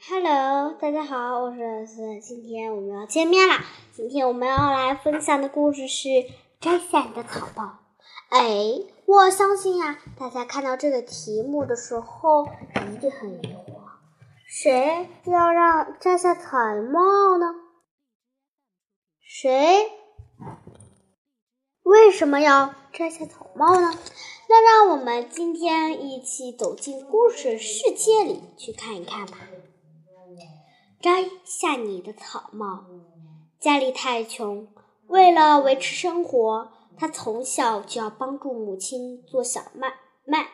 Hello，大家好，我是思。今天我们要见面啦。今天我们要来分享的故事是《摘下你的草帽》。哎，我相信呀，大家看到这个题目的时候一定很疑惑：谁要让摘下草帽呢？谁为什么要摘下草帽呢？那让我们今天一起走进故事世界里去看一看吧。摘下你的草帽。家里太穷，为了维持生活，他从小就要帮助母亲做小卖卖。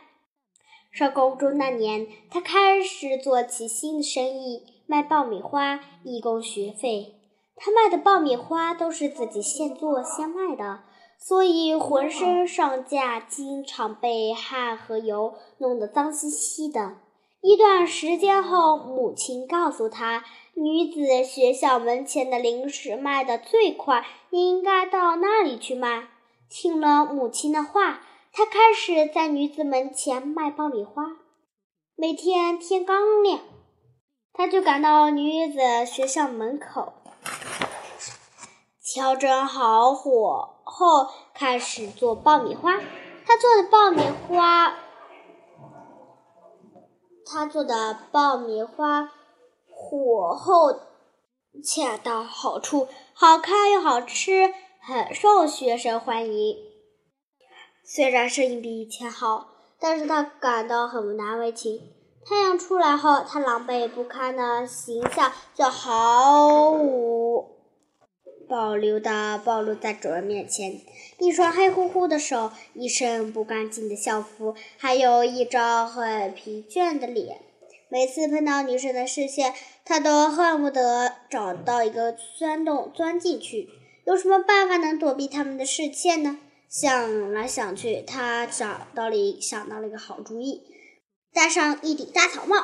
上高中那年，他开始做起新的生意，卖爆米花，以供学费。他卖的爆米花都是自己现做现卖的，所以浑身上下经常被汗和油弄得脏兮兮的。一段时间后，母亲告诉他，女子学校门前的零食卖得最快，应该到那里去卖。听了母亲的话，他开始在女子门前卖爆米花。每天天刚亮，他就赶到女子学校门口，调整好火后，开始做爆米花。他做的爆米花。他做的爆米花火候恰到好处，好看又好吃，很受学生欢迎。虽然生意比以前好，但是他感到很难为情。太阳出来后，他狼狈不堪的形象就毫无保留的暴露在主人面前：一双黑乎乎的手，一身不干净的校服，还有一张很疲倦的脸。每次碰到女生的视线，他都恨不得找到一个钻洞钻进去。有什么办法能躲避他们的视线呢？想来想去，他找到了一想到了一个好主意：戴上一顶大草帽。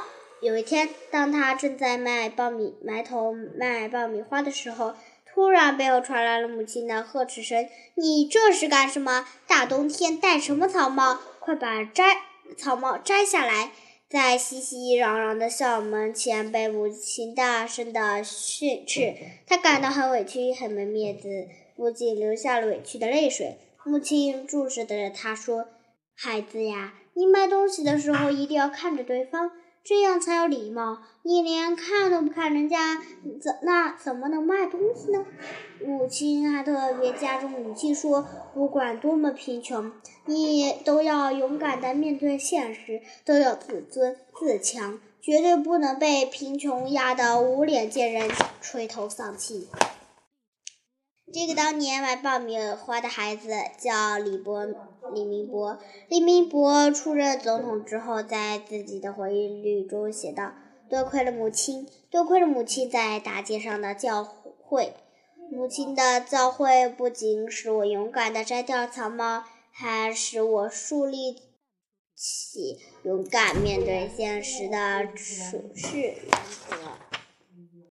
有一天，当他正在卖爆米埋头卖爆米花的时候，突然背后传来了母亲的呵斥声：“你这是干什么？大冬天戴什么草帽？快把摘草帽摘下来！”在熙熙攘攘的校门前，被母亲大声的训斥，他感到很委屈，很没面子，不禁流下了委屈的泪水。母亲注视着他说：“孩子呀，你卖东西的时候一定要看着对方。”这样才有礼貌。你连看都不看人家，怎那怎么能卖东西呢？母亲还特别加重语气说：“不管多么贫穷，你都要勇敢的面对现实，都要自尊自强，绝对不能被贫穷压得无脸见人，垂头丧气。”这个当年卖爆米花的孩子叫李博李明博。李明博出任总统之后，在自己的回忆录中写道：“多亏了母亲，多亏了母亲在大街上的教诲。母亲的教诲不仅使我勇敢地摘掉草帽，还使我树立起勇敢面对现实的处事原则。”